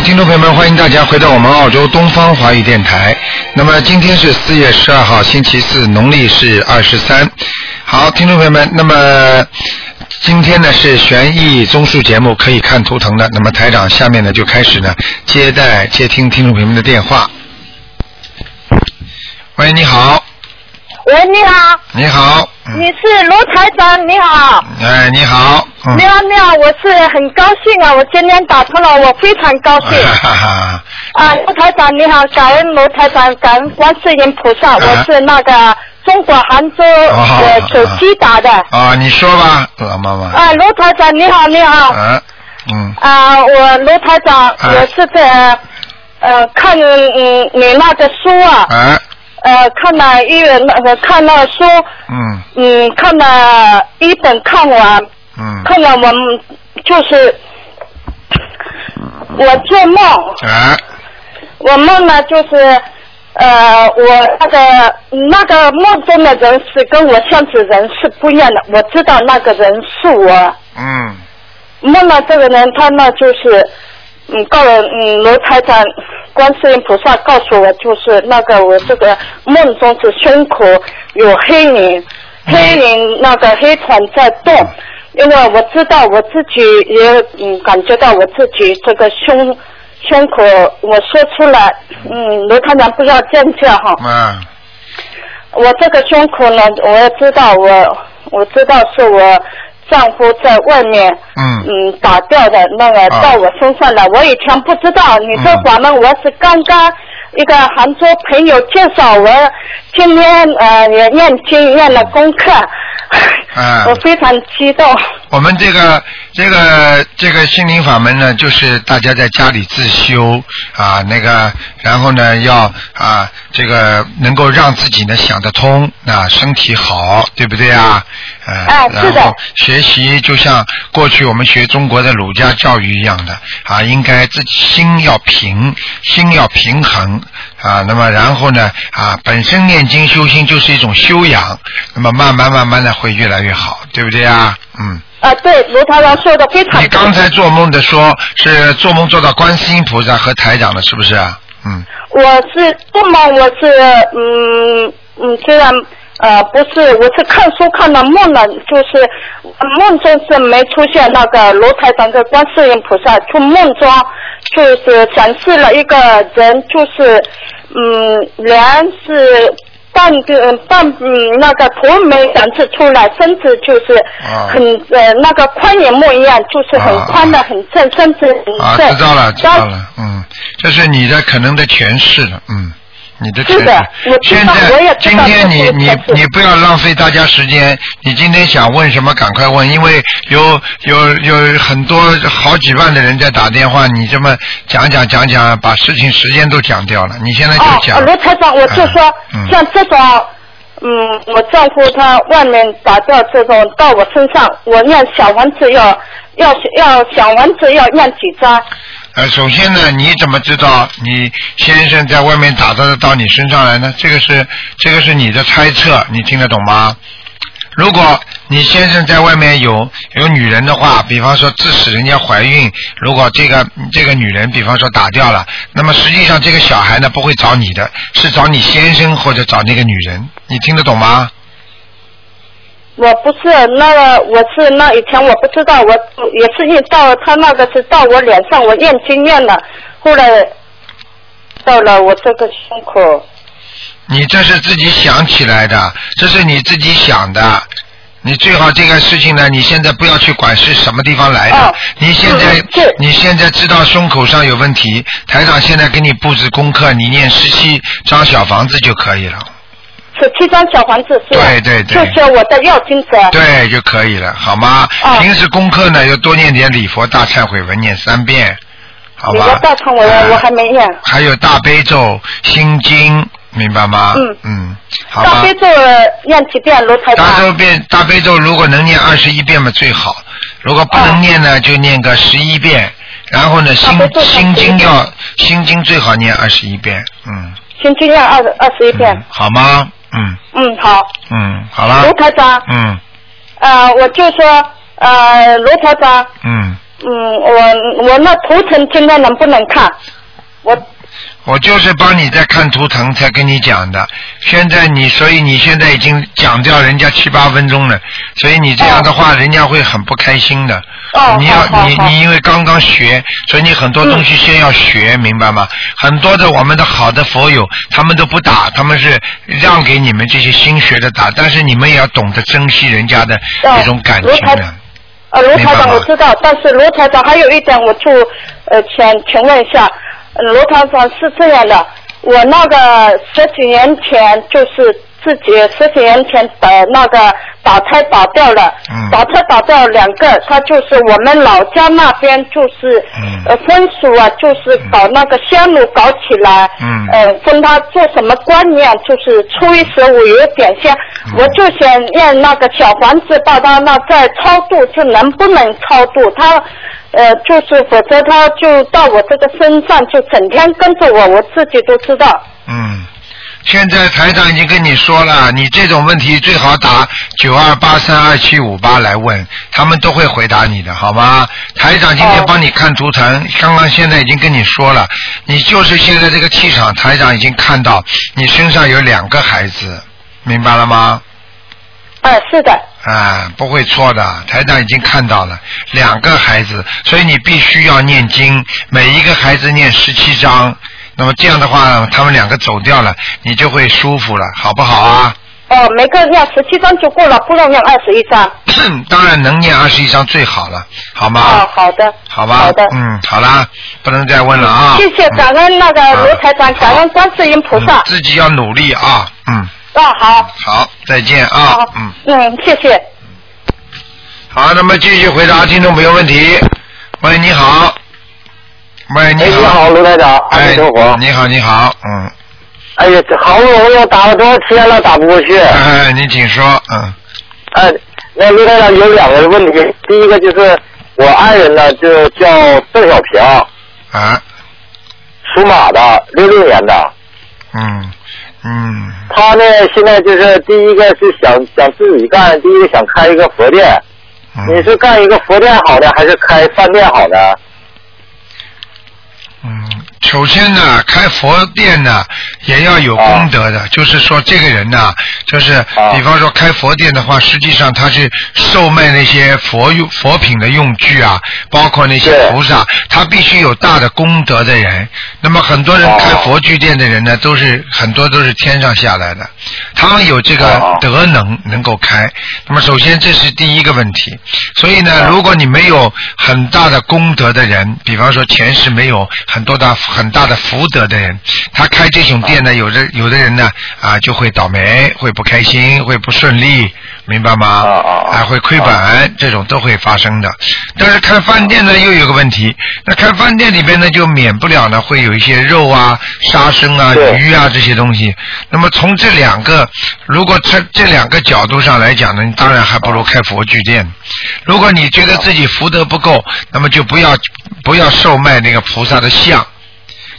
好，听众朋友们，欢迎大家回到我们澳洲东方华语电台。那么今天是四月十二号，星期四，农历是二十三。好，听众朋友们，那么今天呢是悬疑综述节目，可以看图腾的。那么台长下面呢就开始呢接待接听听众朋友们的电话。喂，你好，喂，你好，你好，嗯你是卢台长，你好，哎，你好，嗯。你，好，你好，我是很高兴啊，我今天打通了，我非常高兴。哈哈，啊，卢台长你好，感恩卢台长，感恩观世音菩萨，我是那个中国杭州手机打的。啊，你说吧，老妈妈，啊，卢台长你好，你好。啊，嗯，啊，我卢台长，哎我是在呃看嗯你那个书啊，哎，呃看了一那个看那书，嗯。嗯看了一本看完。嗯，看了我们就是我做梦，啊，我梦呢就是呃我那个那个梦中的人是跟我现实人是不一样的，我知道那个人是我。嗯，梦了这个人他呢就是嗯告了嗯罗台长观世音菩萨告诉我就是那个我这个梦中是胸口有黑影，黑影那个黑团在动。因为我知道我自己也嗯感觉到我自己这个胸胸口，我说出来，嗯，罗团长不要见笑哈。嗯，我这个胸口呢，我也知道我我知道是我丈夫在外面嗯，嗯打掉的那个啊到我身上来，我以前不知道，你说咱们我是刚刚一个杭州朋友介绍我，今天呃也念经念了功课，啊 我非常激动。我们这个这个这个心灵法门呢，就是大家在家里自修啊，那个然后呢要啊这个能够让自己呢想得通啊，身体好，对不对啊？呃、哎是的然后学习就像过去我们学中国的儒家教育一样的啊，应该自己心要平，心要平衡啊。那么然后呢啊，本身念经修心就是一种修养，那么慢慢慢慢的会越来越好，对不对啊？嗯。啊，对，卢台长说的非常你。刚才做梦的说是做梦做到观世音菩萨和台长了，是不是啊？嗯，我是做梦，我是嗯嗯，虽然呃不是，我是看书看到梦了，就是梦中是没出现那个罗台长跟观世音菩萨，就梦中就是展示了一个人，就是嗯人是。半个半嗯，那个头没展示出来，身子就是啊。很、呃那个宽银幕一样，就是很啊宽的、很正，身子很啊，知道了，知道了，嗯，这是你的可能的诠释了，嗯，你的诠释是的我。现在今天你你你不要浪费大家时间，你今天想问什么赶快问，因为有有有很多好几万的人在打电话，你这么讲讲讲讲，把事情时间都讲掉了，你现在就哦，讲。呃卢台长，我就说嗯，像这种，嗯，我丈夫他外面打掉这种到我身上，我念小房子要要要小房子要念几张？呃，首先呢，你怎么知道你先生在外面打得到你身上来呢？这个是这个是你的猜测，你听得懂吗？如果你先生在外面有有女人的话，比方说致使人家怀孕，如果这个这个女人比方说打掉了，那么实际上这个小孩呢不会找你的，是找你先生或者找那个女人，你听得懂吗？我不是那个，我是那以前我不知道，我也是一到他那个是到我脸上，我验经验了，后来到了我这个胸口。你这是自己想起来的，这是你自己想的。你最好这个事情呢，你现在不要去管是什么地方来的。哦你现在嗯你现在知道胸口上有问题，台长现在给你布置功课，你念十七张小房子就可以了。十七张小房子是吧？对对对就是我的要经者。对就可以了，好吗？哦平时功课呢，要多念点礼佛大忏悔文，念三遍，好吧？礼佛大忏悔文啊我还没念。还有大悲咒、心经，明白吗？嗯嗯，好吧。大悲咒念几遍，罗？大咒遍大悲咒如果能念二十一遍嘛最好，如果不能念呢，就念个十一遍。然后呢，心心经要心经最好念二十一遍，嗯，心经要二二十一遍嗯。好吗？嗯。嗯，好。嗯，好了罗，台长，嗯。呃，我就说，呃，罗台长，嗯。嗯，我我那图腾今天能不能看？我我就是帮你在看图腾才跟你讲的。现在你，所以你现在已经讲掉人家七八分钟了，所以你这样的话，人家会很不开心的。哦你要你你因为刚刚学，所以你很多东西先要学，明白吗？很多的我们的好的佛友，他们都不打，他们是让给你们这些新学的打，但是你们也要懂得珍惜人家的这种感情的。呃，罗台长我知道，但是罗台长还有一点，我就呃想请问一下，呃罗团长是这样的，我那个十几年前就是自己十几年前的那个打胎打掉了，嗯。打胎打掉两个，他就是我们老家那边就是、嗯。呃风俗啊，就是搞那个香炉搞起来，嗯。呃跟他做什么观念，就是初一十五有点像，嗯。我就想让那个小房子把他那再超度，就能不能超度？他？呃，就是否则他就到我这个身上，就整天跟着我，我自己都知道。嗯，现在台长已经跟你说了，你这种问题最好打九二八三二七五八来问，他们都会回答你的，好吗？台长今天哦帮你看图腾，刚刚现在已经跟你说了，你就是现在这个气场，台长已经看到你身上有两个孩子，明白了吗？啊、是的，啊，不会错的，台长已经看到了两个孩子，所以你必须要念经，每一个孩子念十七章，那么这样的话，他们两个走掉了，你就会舒服了，好不好啊？哦，每个要十七张就够了，不能用二十一张。当然能念二十一张最好了，好吗？哦，好的。好吧，好的。嗯，好啦，不能再问了啊。谢谢，感恩那个卢台长，感恩观世音菩萨嗯。自己要努力啊，嗯，哦，好。好，再见啊，，嗯，嗯，谢谢。好，那么继续回答听众朋友问题。喂，你好。喂，你哎，好。你好，卢台长，阿哎弥陀佛。，你好，你好，嗯，哎呀，这好不容易打了多少天了，打不过去。哎，你请说，嗯，哎，那卢台长有两个问题，第一个就是我爱人呢，就叫邓小平，啊，属马的，六六年的。嗯，嗯，他呢，现在就是第一个是想想自己干，第一个想开一个佛店。嗯你是干一个佛店好呢，还是开饭店好呢？嗯，首先呢，开佛店呢也要有功德的，就是说这个人呢，就是啊比方说开佛店的话，实际上他是售卖那些佛用佛品的用具啊，包括那些菩萨，他必须有大的功德的人。那么很多人哦开佛具店的人呢，都是很多都是天上下来的，他们有这个哦。德能能够开。那么首先这是第一个问题，所以呢，哦。如果你没有很大的功德的人，比方说前世没有很多的很大的福德的人，他开这种店呢，有的有的人呢啊就会倒霉，会不开心，会不顺利，明白吗？哦哦哦啊，会亏本，这种都会发生的。但是开饭店呢，又有个问题，那开饭店里边呢，就免不了呢会有一些肉啊、杀生啊、鱼啊这些东西。那么从这两个，如果这这两个角度上来讲呢，你当然还不如开佛具店。如果你觉得自己福德不够，那么就不要不要售卖那个菩萨的像，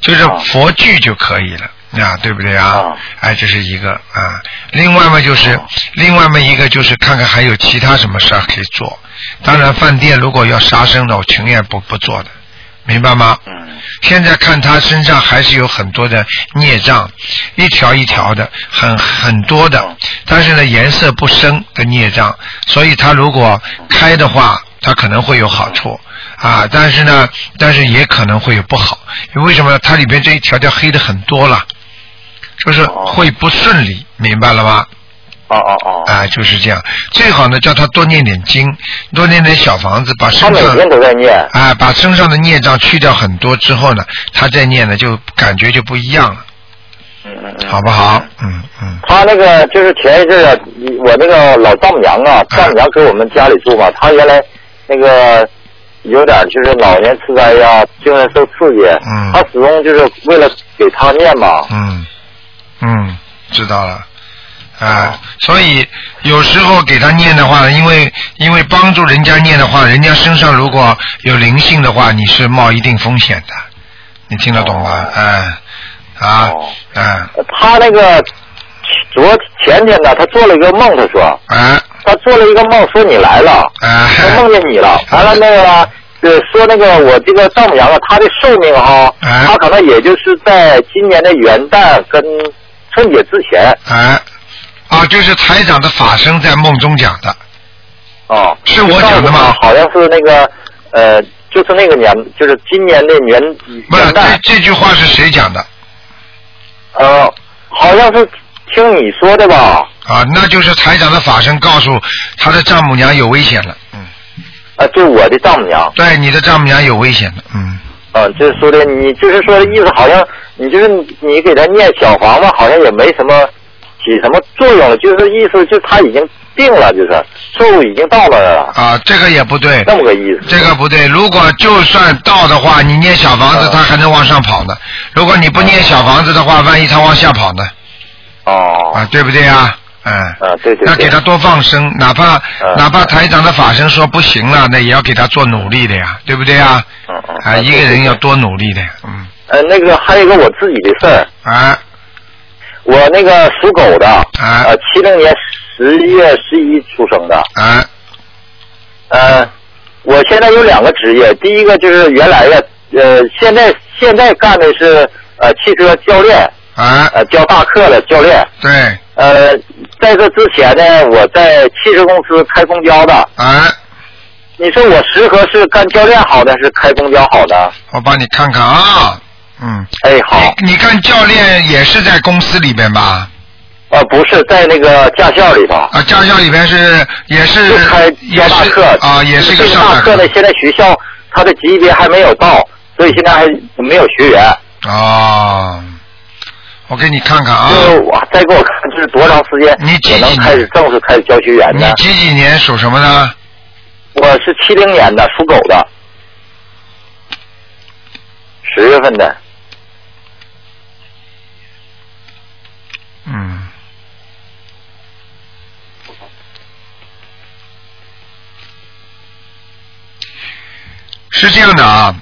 就是啊佛具就可以了。啊，对不对啊啊？哎，这是一个啊。另外嘛，就是啊另外嘛一个就是看看还有其他什么事儿可以做。当然，饭店如果要杀生的，我情愿不不做的，明白吗？嗯。现在看他身上还是有很多的孽障，一条一条的，很很多的嗯，但是呢颜色不深的孽障，所以他如果开的话，他可能会有好处啊，但是呢，但是也可能会有不好，因为什么？它里边这一条条黑的很多了，就是会不顺利，明白了吗？哦哦哦。啊，就是这样，最好呢叫他多念点经，多念点小房子，把他每身上天都在念。啊，把身上的孽障去掉很多之后呢，他再念呢，就感觉就不一样了，嗯嗯嗯。好不好？嗯嗯他那个就是前一阵啊，我那个老丈母娘啊，丈母娘给我们家里住嘛，她原来那个有点就是老年痴呆呀，精神受刺激，嗯。他始终就是为了给他念嘛，嗯。嗯，知道了。啊哦，所以有时候给他念的话，因为因为帮助人家念的话，人家身上如果有灵性的话，你是冒一定风险的，你听得懂吗？哦。哎，啊哦，哎，他那个昨前天呢，他做了一个梦，他说。哎，他做了一个梦，说你来了，哎，他梦见你了，完了那个呃，说那个我这个丈母娘啊，她的寿命哈，哎她可能也就是在今年的元旦跟春节之前哎，啊，就是台长的法身在梦中讲的，哦。是我讲的吗好像是那个呃，就是那个年，就是今年的元不是这，这句话是谁讲的？呃，好像是听你说的吧？啊，那就是台长的法身告诉他的丈母娘有危险了，嗯，啊，就我的丈母娘。对，你的丈母娘有危险了，嗯，啊，就是说的，你就是说的意思，好像你就是你你给他念小房子，好像也没什么起什么作用了，就是意思就是他已经定了，就是寿已经到了，啊，这个也不对，这么个意思。这个不对。如果就算到的话，你念小房子，嗯他还能往上跑呢。如果你不念小房子的话，万一他往下跑呢？哦，啊，对不对啊？嗯。啊，对对对那给他。多放生，哪怕、嗯哪怕台长的法身说不行了，那也要给他做努力的呀，对不对啊？嗯嗯。啊，一个人要多努力的，嗯，呃，那个还有一个我自己的事儿，啊我那个属狗的，啊呃，七零年十月十一出生的，啊呃，我现在有两个职业，第一个就是原来的，呃，现在现在干的是呃汽车教练，啊，呃教大课的教练。对呃，在这之前呢，我在汽车公司开公交的。啊，你说我适合是干教练好呢，是开公交好的？我帮你看看啊，嗯，哎，好，你你看教练也是在公司里边吧？呃，不是在那个驾校里头，啊，驾校里边是也是开也是教大课啊，也是一个大大课呢，现在学校它的级别还没有到，所以现在还没有学员。哦，我给你看看啊，就是我再给我看，就是多长时间你几我能开始正式开始教学员你呢？几几年属什么呢？我是七零年的，属狗的，十月份的。嗯。是这样的啊，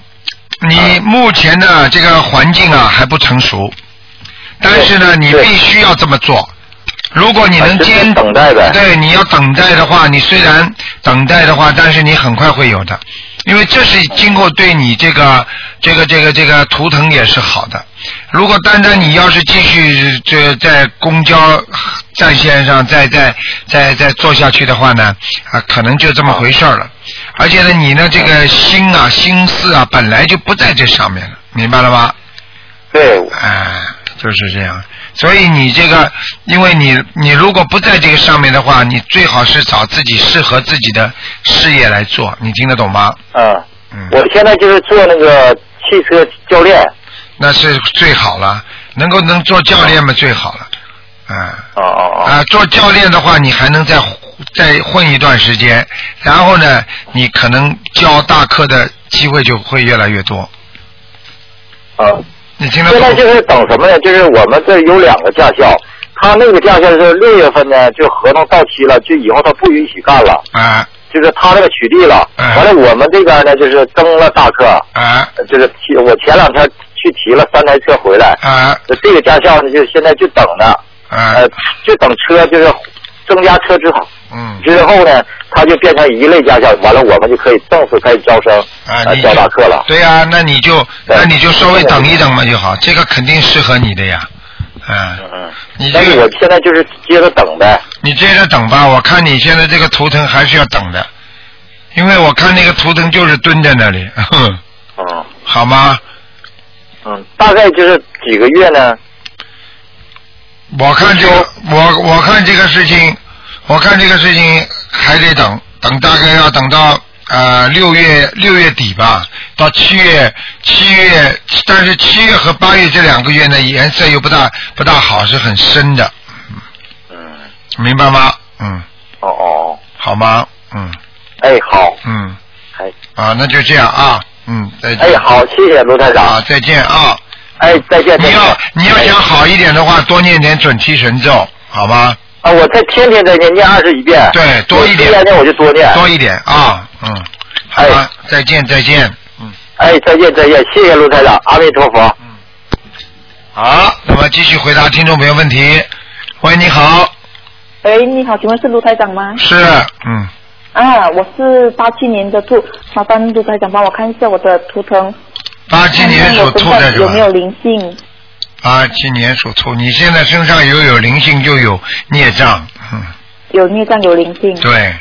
你目前的这个环境啊还不成熟，但是呢，你必须要这么做。如果你能坚等待的对，你要等待的话，你虽然等待的话，但是你很快会有的，因为这是经过对你这个这个这个这个图腾也是好的。如果单单你要是继续这在公交战线上再再再再做下去的话呢，啊，可能就这么回事了。而且呢，你呢这个心啊心思啊本来就不在这上面了，明白了吧？对，哎，就是这样。所以你这个，因为你你如果不在这个上面的话，你最好是找自己适合自己的事业来做，你听得懂吗？嗯，嗯，我现在就是做那个汽车教练。那是最好了，能够能做教练嘛最好了，嗯。哦哦哦。啊，做教练的话，你还能再再混一段时间，然后呢，你可能教大课的机会就会越来越多。嗯。现在就是等什么呢？就是我们这有两个驾校，他那个驾校是六月份呢，就合同到期了，就以后他不允许干了，啊就是他那个取缔了。嗯完了，我们这边呢就是增了大课，啊就是提我前两天去提了三台车回来，啊这个驾校呢就现在就等着，啊！呃，就等车就是增加车之后嗯之后呢，它就变成一类驾校，完了我们就可以正式开始招生，啊，呃你教大课了。对呀、那你就那你就稍微等一等嘛就好，这个肯定适合你的呀。嗯，嗯嗯。你这个我现在就是接着等呗。你接着等吧，我看你现在这个图腾还是要等的，因为我看那个图腾就是蹲在那里，哼嗯 好吗？嗯，大概就是几个月呢？我看这个，我我看这个事情，我看这个事情还得等，等大概要等到呃六月六月底吧，到七月七月，但是七月和八月这两个月呢，颜色又不大不大好，是很深的，嗯。明白吗？嗯，哦哦。好吗？嗯哎，好。嗯，哎啊，那就这样啊，嗯，再见。哎，好，谢谢卢台长啊，。再见啊！哎，再见。再见你要你要想好一点的话，多念点准提神咒，好吗？啊，我再天天在念，念二十一遍。对多一点我念我就多念。多一点啊，嗯，好吧，再见再见，嗯，哎，再见再见，谢谢卢台长，阿弥陀佛。嗯好，那么继续回答听众朋友问题。喂，你好，喂，你好，请问是卢台长吗？是，嗯，啊，我是八七年的兔，麻烦卢台长帮我看一下我的图腾，八七年属兔的有没有？灵性？八七年属兔，你现在身上又有灵性就有孽障，嗯，有孽障有灵性，对，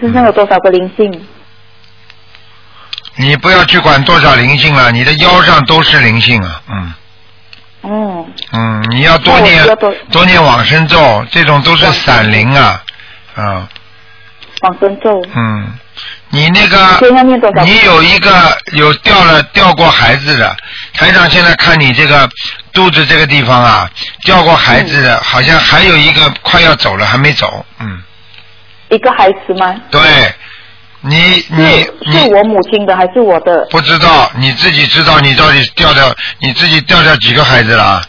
身上有多少个灵性？你不要去管多少灵性了，你的腰上都是灵性啊，嗯。嗯，嗯，你要多念要多多念往生咒，这种都是散灵啊，啊。往生咒，嗯，你那个？你有一个有掉了掉过孩子的，台长现在看你这个肚子这个地方啊，掉过孩子的，好像还有一个快要走了还没走，嗯，一个孩子吗？对，你你是我母亲的还是我的？不知道，你自己知道你到底掉掉你自己掉掉几个孩子了啊？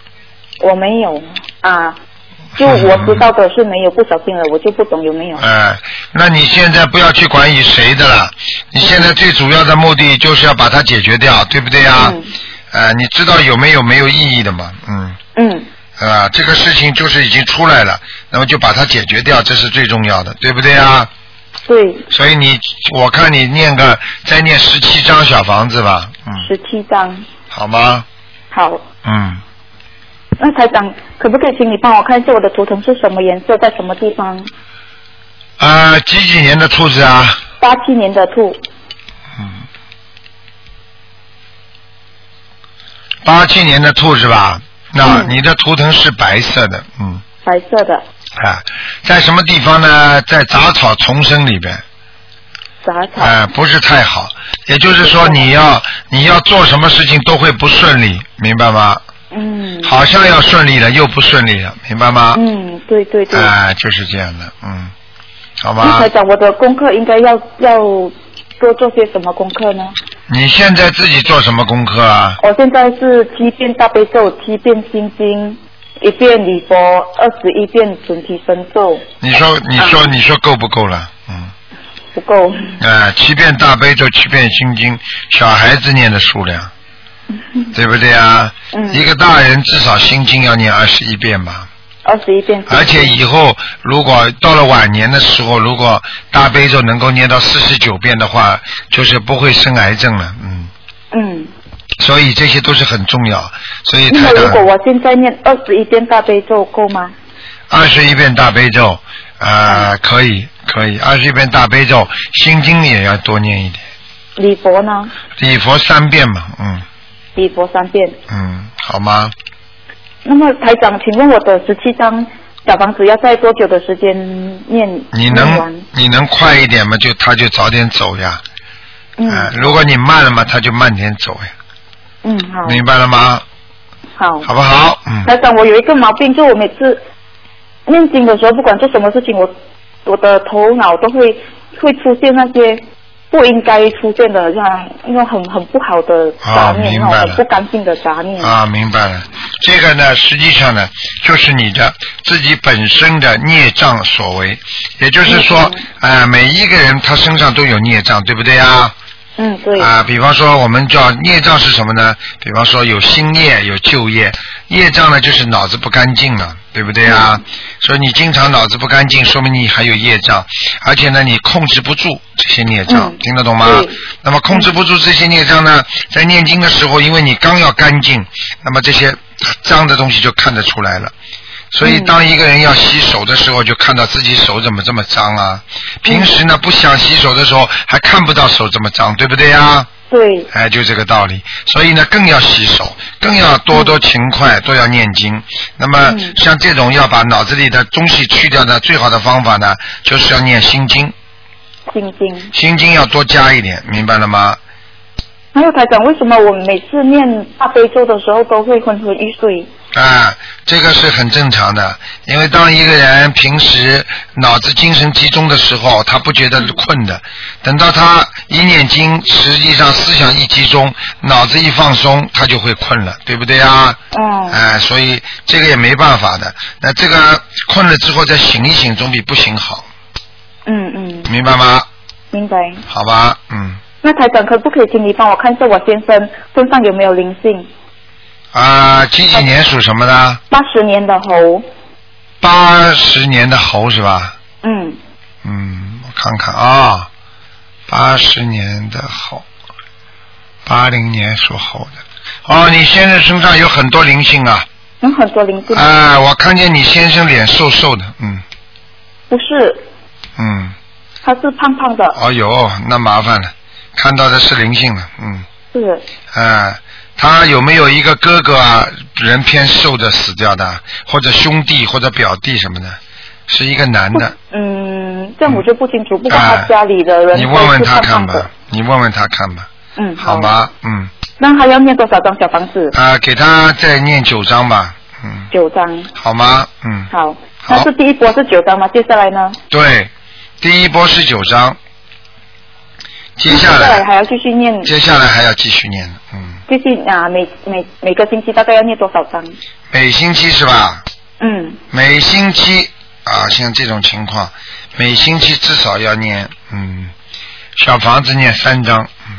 我没有啊，就我知道的是没有，不小心了，我就不懂有没有。哎，那你现在不要去管以谁的了，你现在最主要的目的就是要把它解决掉，对不对呀？嗯呃，你知道有没有没有意义的嘛？嗯，嗯，啊、这个事情就是已经出来了，那么就把它解决掉，这是最重要的，对不对啊？对，所以你，我看你念个再念十七张小房子吧，嗯，十七张。好吗？好，嗯，那台长，可不可以请你帮我看一下我的图腾是什么颜色，在什么地方？啊，几几年的兔子啊？八七年的兔，嗯，八七年的兔是吧？那、嗯你的图腾是白色的，嗯，白色的啊，在什么地方呢？在杂草丛生里边，杂草。啊，不是太好。也就是说，你要你要做什么事情都会不顺利，明白吗？嗯。好像要顺利了，又不顺利了，明白吗？嗯，对对对。啊，就是这样的，嗯，好吗刚才讲，我的功课应该要要多做些什么功课呢？你现在自己做什么功课啊？我现在是七遍大悲咒，七遍心经，一遍礼佛，二十一遍准提神咒，你说，你说，啊你说够不够了？嗯。不够。啊，七遍大悲咒，七遍心经，小孩子念的数量，对不对啊？嗯一个大人至少心经要念二十一遍吧。二十一遍。而且以后如果到了晚年的时候，如果大悲咒能够念到四十九遍的话，就是不会生癌症了。嗯，嗯，所以这些都是很重要。所以如果我现在念二十一遍大悲咒够吗？二十一遍大悲咒，啊、可以可以，二十一遍大悲咒，心经也要多念一点，礼佛呢？礼佛三遍嘛，嗯礼佛三遍。嗯，好吗？那么台长，请问我的十七张小房子要在多久的时间念你能？你能快一点吗？就他就早点走呀。嗯、呃如果你慢了嘛，他就慢点走呀。嗯，好，明白了吗？好。好不好？嗯。台长，我有一个毛病，就我每次念经的时候，不管做什么事情，我我的头脑都会会出现那些不应该出现的，这样那种很很不好的杂念，明白不干净的杂念。啊，明白了。这个呢，实际上呢，就是你的自己本身的孽障所为。也就是说，啊、每一个人他身上都有孽障，对不对啊？嗯，对。啊，比方说我们叫孽障是什么呢？比方说有新业，有旧业。业障呢，就是脑子不干净了，对不对啊？嗯所以你经常脑子不干净，说明你还有业障，而且呢，你控制不住这些孽障，嗯听得懂吗？那么控制不住这些孽障呢，在念经的时候，因为你刚要干净，那么这些脏的东西就看得出来了。所以，嗯当一个人要洗手的时候，就看到自己手怎么这么脏啊。平时呢，不想洗手的时候，还看不到手这么脏，对不对啊？对，哎，就这个道理。所以呢，更要洗手，更要多多勤快，都要念经。那么，嗯像这种要把脑子里的东西去掉的最好的方法呢，就是要念心经。心经。心经要多加一点，明白了吗？还有台长，为什么我每次念大悲咒的时候都会昏昏欲睡？啊，这个是很正常的，因为当一个人平时脑子精神集中的时候，他不觉得困的，等到他一念经，实际上思想一集中，脑子一放松，他就会困了，对不对啊？哦。哎，所以这个也没办法的。那这个困了之后再醒一醒，总比不醒好，嗯嗯，明白吗？明白。好吧，嗯，那台长可不可以请你帮我看一下我先生身上有没有灵性？啊，几几年属什么的？八十年的猴。八十年的猴是吧？嗯，嗯，我看看啊，八十年的猴，八零年属猴的。哦，你先生身上有很多灵性啊！有很多灵性。哎，我看见你先生脸瘦瘦的，嗯不是，嗯，他是胖胖的，哦哟，那麻烦了，看到的是灵性了，嗯，是哎，他有没有一个哥哥啊，人偏瘦的死掉的，或者兄弟或者表弟什么的，是一个男的，嗯，这样我就不清楚。不过哎他家里的人你问问他看吧你问问他看吧，嗯，好？吗？嗯，那还要念多少张小房子？啊，给他再念九张吧，嗯，九张。好吗？嗯，好，那是第一波是九张吗？接下来呢？对，第一波是九章，接下来还要继续念，接下来还要继续念，嗯，继续啊，每每每个星期大概要念多少章？每星期是吧？嗯，每星期啊，像这种情况，每星期至少要念，嗯，小房子念三章，嗯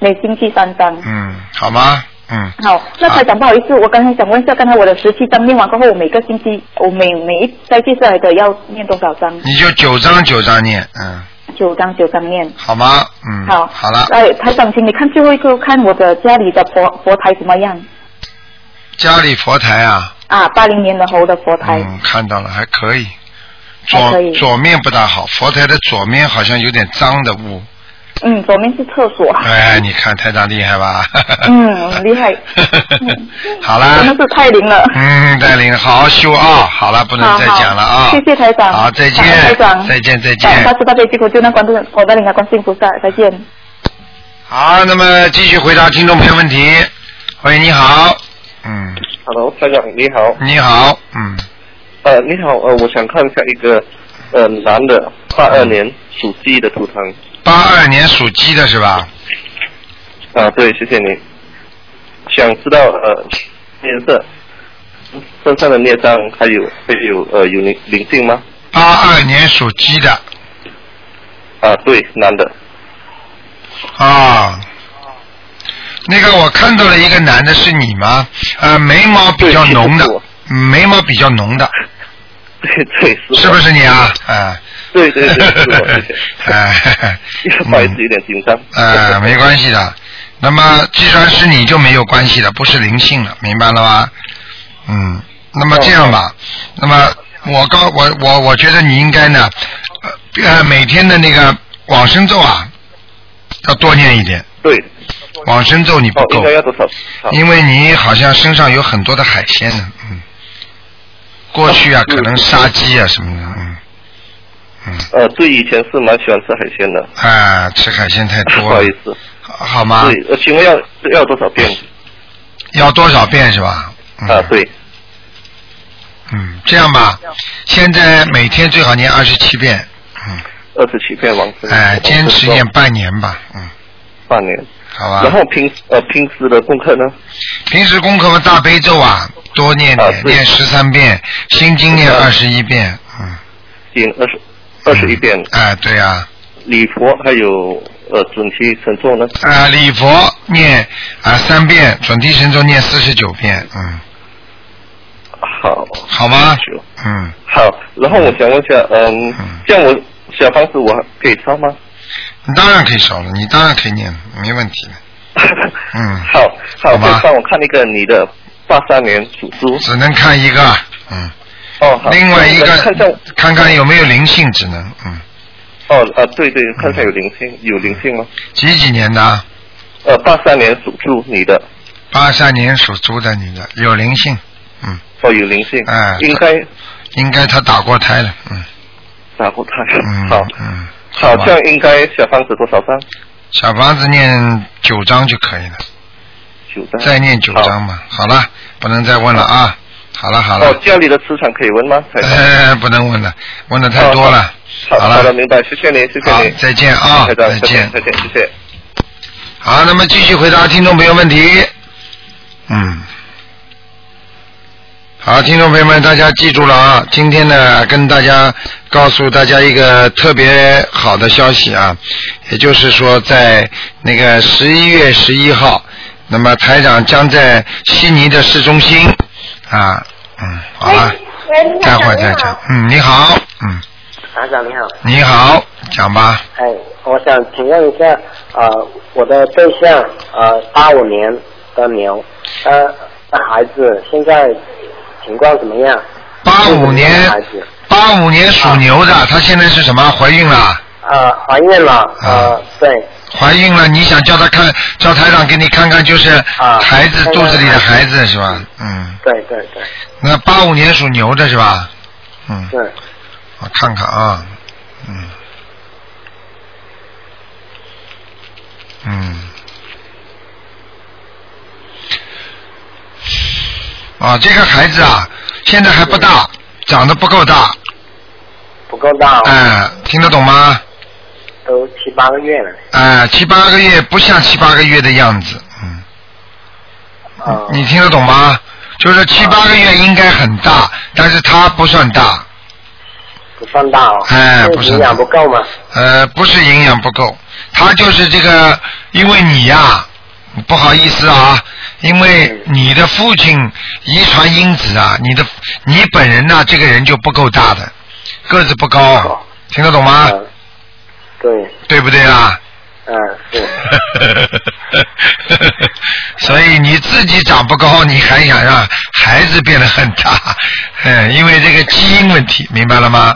每星期三章。嗯，好吗？嗯，好，那台长不好意思，我刚才想问一下，刚才我的十七章念完过后，我每个星期我每每一再接下来的要念多少章？你就九章九章念，嗯，九张九张面。好吗？嗯，好，好了，哎，台长，请你看最后一个，看我的家里的佛佛台怎么样？家里佛台啊，啊，八零年的猴的佛台。嗯，看到了，还可以。还可以左左面不大好，佛台的左面好像有点脏的雾。嗯，左面是厕所。哎，你看台长厉害吧？嗯，厉害。嗯好啦，真的是太灵了。嗯，太灵好好修啊！好了，不能再讲了啊！谢谢台长好，再见台，长再见，再见。慈大悲救苦救难观世广大灵感观世音菩萨，再见。好，那么继续回答听众朋友问题。喂，你好，嗯，Hello，台长你好，你好，嗯，呃，你好，呃，我想看一下一个呃男的，八二年属鸡的图腾，八二年属鸡的是吧？啊，对，谢谢你。想知道呃颜色，身上的孽障还有还有呃有灵灵性吗？八二年属鸡的啊，对，男的，啊。那个我看到了一个男的，是你吗？呃，眉毛比较浓的眉毛比较浓的，对对是是不是你啊？啊。对对对是我谢谢 哎，不好意思，有点紧张。呃，没关系的。那么既然是你就没有关系了，不是灵性了，明白了吗？嗯，那么这样吧，那么我告我我我觉得你应该呢，呃呃每天的那个往生咒啊，要多念一点。对，往生咒你不哦，够？因为你好像身上有很多的海鲜呢，嗯，过去啊哦可能杀鸡啊什么的，嗯嗯，呃，对，以前是蛮喜欢吃海鲜的，啊，吃海鲜太多了，好意思。好好吗？对，呃，请问要要多少遍？要多少遍是吧？嗯、啊，对，嗯，这样吧，现在每天最好念二十七遍，嗯，二十七遍往生。哎，坚持念半年吧，嗯，半年。好吧。然后平呃平时的功课呢？平时功课嘛，大悲咒啊，多念点，啊念十三遍，心经念二十一遍，嗯，经二十二十一遍，哎，对呀、礼佛还有呃准提神咒呢？啊，礼佛念啊三遍，准提神咒念四十九遍，嗯，好。好吗？嗯，好，然后我想问一下，嗯嗯，这样我小房子我可以烧吗？你当然可以烧了，你当然可以念，没问题。的，嗯。好好，好吧再帮我看一个你的八三年属猪。只能看一个，嗯，哦，好。另外一个看看看有没有灵性，只能，嗯，哦啊，对对，看看有灵性，有灵性吗？几几年的啊？呃，八三年属猪，你的八三年属猪的女的有灵性，嗯，哦有灵性，哎应该应该她打过胎了，嗯打过胎。嗯，好，嗯，好，吧这样应该小房子多少张？小房子念九张就可以了，九张。再念九章嘛。好了，不能再问了啊。好了好哦了，，家里的磁场可以问吗？哎呃，不能问了，问的太多了。好了好的，了，明白，谢谢您，谢谢好你，，再见啊，再见。再见，谢谢。好，那么继续回答听众朋友问题。嗯，好，听众朋友们，大家记住了啊！今天呢，跟大家告诉大家一个特别好的消息啊，也就是说，在那个十一月十一号，那么台长将在悉尼的市中心啊，嗯，好了，待会儿再。。讲嗯，你好，嗯，台长你好，你好，讲吧。哎，我想请问一下，呃，我的对象，呃，八五年的牛，他的孩子现在情况怎么样？八五年八五年属牛的，她现在是什么？怀孕了？呃，怀孕了，啊呃，对，怀孕了，你想叫他看，叫台长给你看看，就是啊孩子肚子里的孩子是吧？嗯，对对对，那八五年属牛的是吧？嗯，对，我看看啊，嗯，嗯，啊，这个孩子啊，现在还不大，长得不够大，不够大、哦，哎、听得懂吗？都七八个月了，哎、七八个月不像七八个月的样子，嗯，啊、你听得懂吗？就是七八个月应该很大，但是他不算大，不算大哦，是哎不是营养不够吗？呃，不是营养不够，他就是这个，因为你呀、不好意思啊，因为你的父亲遗传因子啊，你的你本人呢、这个人就不够大的，个子不高，听得懂吗？嗯，对，对不对啊？嗯是，所以你自己长不高，你还想让孩子变得很大，嗯，因为这个基因问题，明白了吗？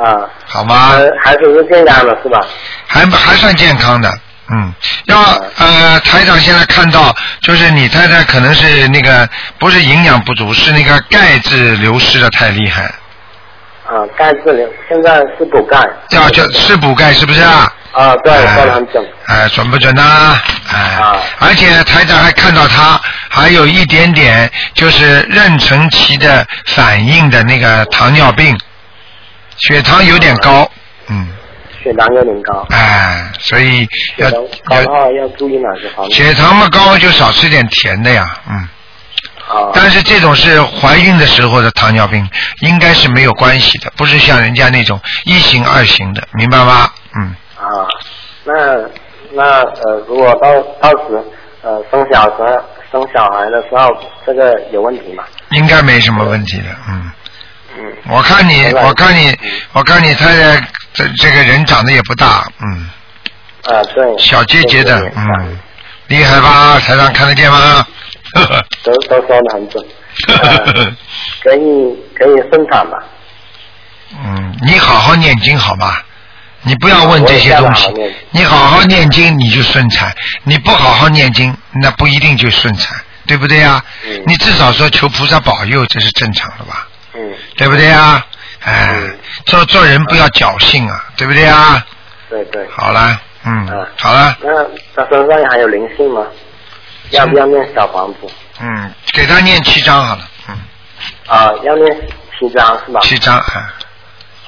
啊，好吗？呃，孩子是健康的是吧？还还算健康的，嗯，要呃台长现在看到，就是你太太可能是那个不是营养不足，是那个钙质流失的太厉害，啊，钙质流，现在是补钙。要叫是补钙是不是啊？啊，对，哎说的很准。哎，准不准呢、哎，啊而且台长还看到他还有一点点就是妊娠期的反应的那个糖尿病，血糖有点高，嗯，血糖有点高，哎，所以要高的要话要注意哪些方面？血糖嘛高就少吃点甜的呀，嗯。啊，但是这种是怀孕的时候的糖尿病，应该是没有关系的，不是像人家那种一型、二型的，明白吗？嗯，啊，那那呃，如果到到时呃生小孩生小孩的时候，这个有问题吗？应该没什么问题的。嗯，嗯，我看你，我看你嗯，我看你太太这这个人长得也不大，嗯，啊对，小结节的嗯，厉害吧？台上看得见吗？呵呵都 都说的很准，呃可以可以生产吧？嗯，你好好念经好吗？你不要问这些东西你好好念经你就顺产，你不好好念经那不一定就顺产，对不对呀？嗯你至少说求菩萨保佑，这是正常的吧？嗯，对不对呀？哎嗯，做做人不要侥幸啊，对不对啊？对对。好了，嗯嗯，好了，那他身上还有灵性吗？要不要念小房子？嗯，给他念七张好了，嗯，啊，要念七张是吧？七张，啊，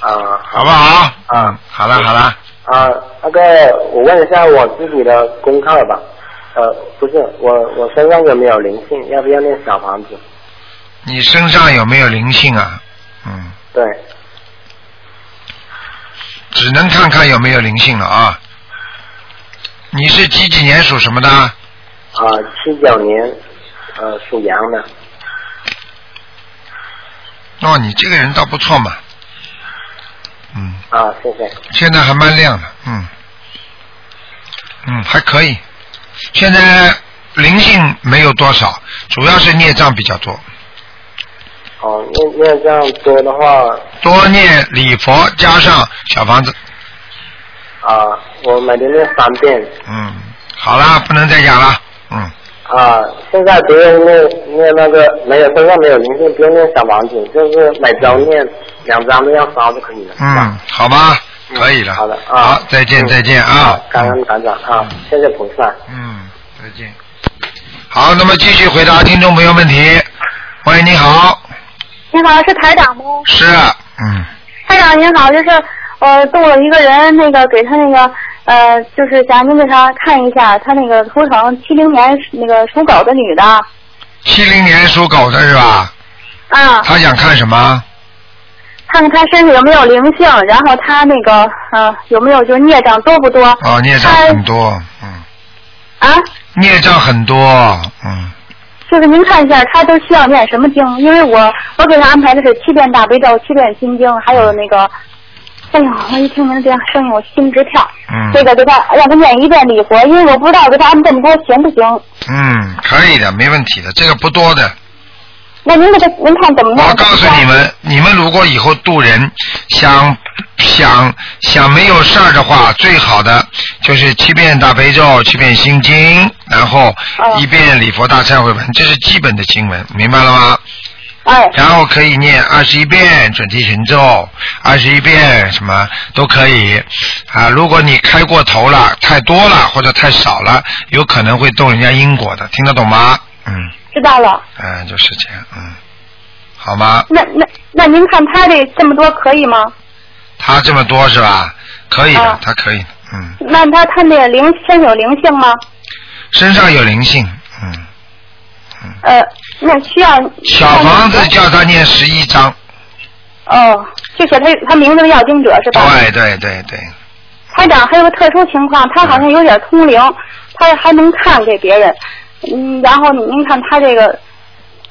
啊，好不好？啊嗯，好了好了，啊，那个我问一下我自己的功课吧。呃，不是，我我身上有没有灵性？要不要念小房子？你身上有没有灵性啊？嗯，对，只能看看有没有灵性了啊。你是几几年属什么的？啊，七九年，呃，属羊的。哦，你这个人倒不错嘛，嗯，啊，谢谢。现在还蛮亮的，嗯，嗯，还可以。现在灵性没有多少，主要是孽障比较多，哦，那那这样多的话，多念礼佛加上小房子，啊，我每天念三遍。嗯，好啦，不能再讲了，嗯，啊，现在不用念念那个没有身上没有灵性，不用念小房子，就是每周念两张那样烧就可以了。嗯，好吗？嗯可以了，好的啊。好，再见嗯再见啊好，感恩团长啊，谢谢菩萨。嗯，再见。好，那么继续回答听众朋友问题。喂，你好，你好，是台长吗？是，嗯，台长您好，就是我动了一个人，那个给他那个呃，就是想您给他看一下，他那个图腾七零年那个属狗的女的七零年属狗的是吧？啊，他想看什么？看看他身上有没有灵性，然后他那个呃有没有就是孽障多不多？哦，孽障很多，嗯，啊，孽障很多，嗯，就是您看一下他都需要念什么经？因为我我给他安排的是七遍大悲咒、七遍心经，还有那个哎呀，我一听您这样声音，我心直跳。嗯这个给他让他念一遍礼佛，因为我不知道给他按这么多行不行。嗯，可以的，没问题的，这个不多的。那您给他，您看怎么弄？我告诉你们，你们如果以后渡人想想想没有事儿的话，最好的就是七遍大悲咒，七遍心经，然后哦一遍礼佛大忏悔文，这是基本的经文，明白了吗？哎，然后可以念二十一遍准提神咒，二十一遍什么都可以啊。如果你开过头了，太多了或者太少了，有可能会动人家因果的，听得懂吗？嗯，知道了。嗯，就是这样，嗯，好吗？那那那您看他这这么多可以吗？他这么多是吧？可以的，啊他可以的，嗯，那他他那个灵身有灵性吗？身上有灵性，嗯，呃，那需要小房子叫他念十一章，哦，就写他他名字的要经者是吧？对对对对，台长还有个特殊情况，他好像有点通灵，他还能看给别人。嗯，然后您看他这个，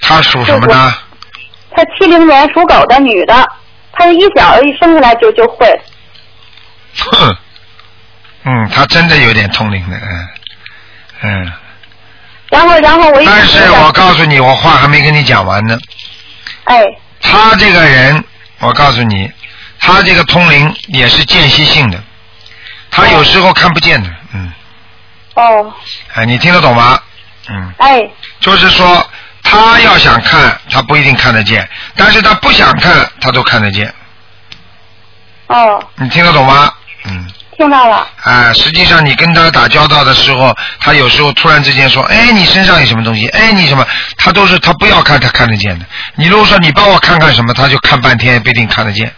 他属什么呢？他七零年属狗的女的，她一小一生下来就就会。哼，嗯，他真的有点通灵的，嗯嗯。然后，然后我一但是我告诉你，我话还没跟你讲完呢。哎，他这个人，我告诉你，他这个通灵也是间歇性的，他有时候看不见的，嗯，哦，哎，你听得懂吗？嗯，哎，就是说他要想看，他不一定看得见，但是他不想看，他都看得见，哦，你听得懂吗？嗯。听到了。啊，实际上你跟他打交道的时候，他有时候突然之间说：“哎，你身上有什么东西？哎，你什么？”他都是他不要看，他看得见的。你如果说你帮我看看什么，他就看半天，也不一定看得见。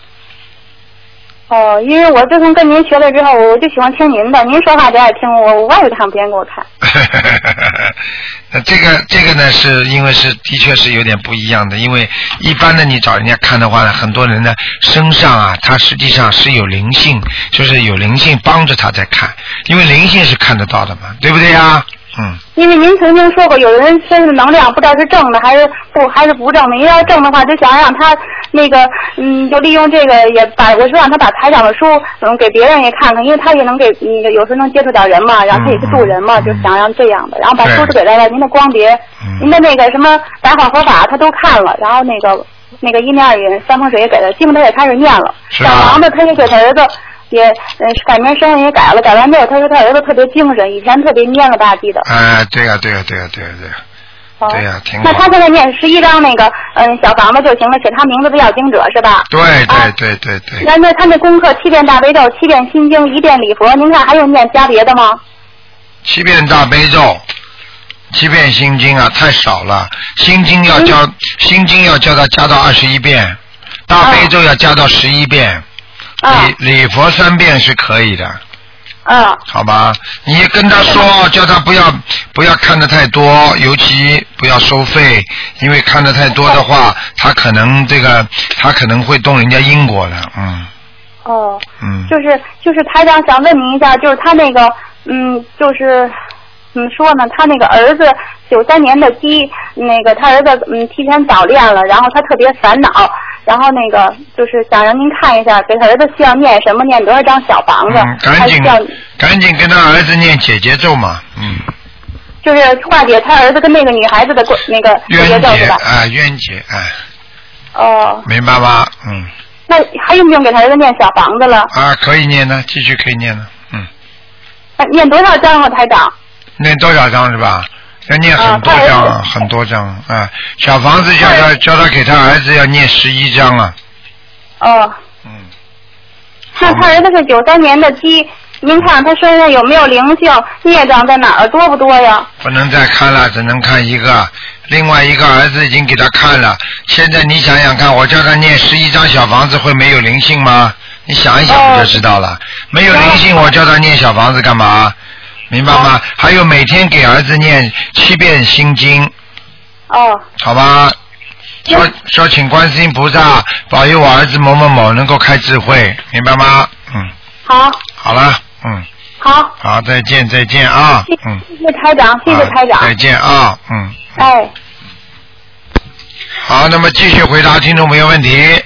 哦，因为我自从跟您学了之后，我就喜欢听您的，您说话就爱听，我我也看别人给我看。这个这个呢，是因为是的确是有点不一样的，因为一般的你找人家看的话呢，很多人呢身上啊，他实际上是有灵性，就是有灵性帮着他在看，因为灵性是看得到的嘛，对不对呀？嗯。因为您曾经说过，有的人身上的能量不知道是正的还是不还是不正的。您要正的话，就想让他那个，嗯，就利用这个也把，我是让他把台长的书，嗯，给别人也看看，因为他也能给那个有时候能接触点人嘛，然后他也是渡人嘛，就想让这样的，然后把书都给他了，您的光碟，您的那个什么白话佛法他都看了，然后那个那个一念二语三风水也给他，基本他也开始念了，小王的他也给他儿子。也呃改名声也改了，改完之后他说他儿子特别精神，以前特别蔫了吧唧的。哎，对呀、对呀、对呀、对呀、对呀、哦对呀、挺好那。他现在念十一章那个嗯小房子就行了，写他名字的要经者是吧？对啊对对对对，那那他那功课七遍大悲咒，七遍心经，一遍礼佛，您看还有念加别的吗？七遍大悲咒，七遍心经啊，太少了。心经要教，嗯心经要教他加到二十一遍，大悲咒要加到十一遍，啊礼礼佛三遍是可以的，嗯好吧？你跟他说，叫他不要不要看的太多，尤其不要收费，因为看的太多的话，他可能这个他可能会动人家因果的，嗯哦，嗯。就是就是台长想问您一下，就是他那个嗯就是。怎么说呢？他那个儿子九三年的鸡，那个他儿子嗯提前早恋了，然后他特别烦恼，然后那个就是想让您看一下，给他儿子需要念什么，念多少张小房子，嗯，赶紧赶紧跟他儿子念姐姐咒嘛，嗯，就是化解他儿子跟那个女孩子的关那个结冤结咒是吧？啊，冤结啊，哦，明白吗？嗯，那还用不用给他儿子念小房子了？啊，可以念呢，继续可以念呢，嗯，那念多少章啊，台长？念多少张是吧？要念很多张啊，很多张啊。小房子叫他叫他给他儿子要念十一张啊，哦，嗯，那他儿子是九三年的鸡，您看他身上有没有灵性？孽障在哪儿？多不多呀？不能再看了，只能看一个。另外一个儿子已经给他看了，现在你想想看，我叫他念十一张小房子会没有灵性吗？你想一想不就知道了。没有灵性，我叫他念小房子干嘛？明白吗？还有每天给儿子念七遍心经，哦，好吧？说说请观世音菩萨保佑我儿子某某某能够开智慧，明白吗？嗯，好，好了，嗯，好，好，再见，再见啊，嗯，谢谢台长，谢谢台长。再见啊，嗯。哎，好，那么继续回答听众朋友问题。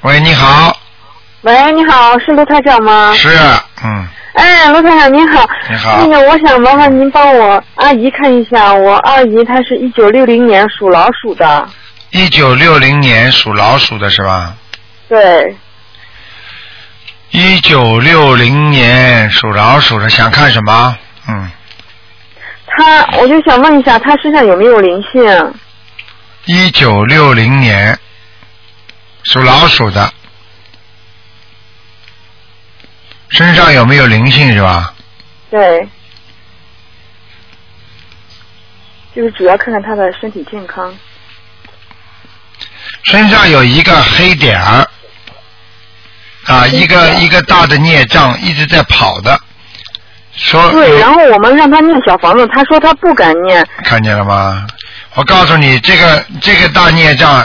喂，你好，喂，你好，是卢台长吗？是，嗯，哎，罗台长您好。你好那个，我想麻烦您帮我阿姨看一下，我二姨她是一九六零年属老鼠的。一九六零年属老鼠的是吧？对，一九六零年属老鼠的，想看什么？嗯，他我就想问一下，他身上有没有灵性？一九六零年属老鼠的，身上有没有灵性是吧？对，就是主要看看他的身体健康。身上有一个黑点儿，啊，一个一个大的孽障一直在跑的，说对，然后我们让他念小房子，他说他不敢念。看见了吗？我告诉你，这个这个大孽障，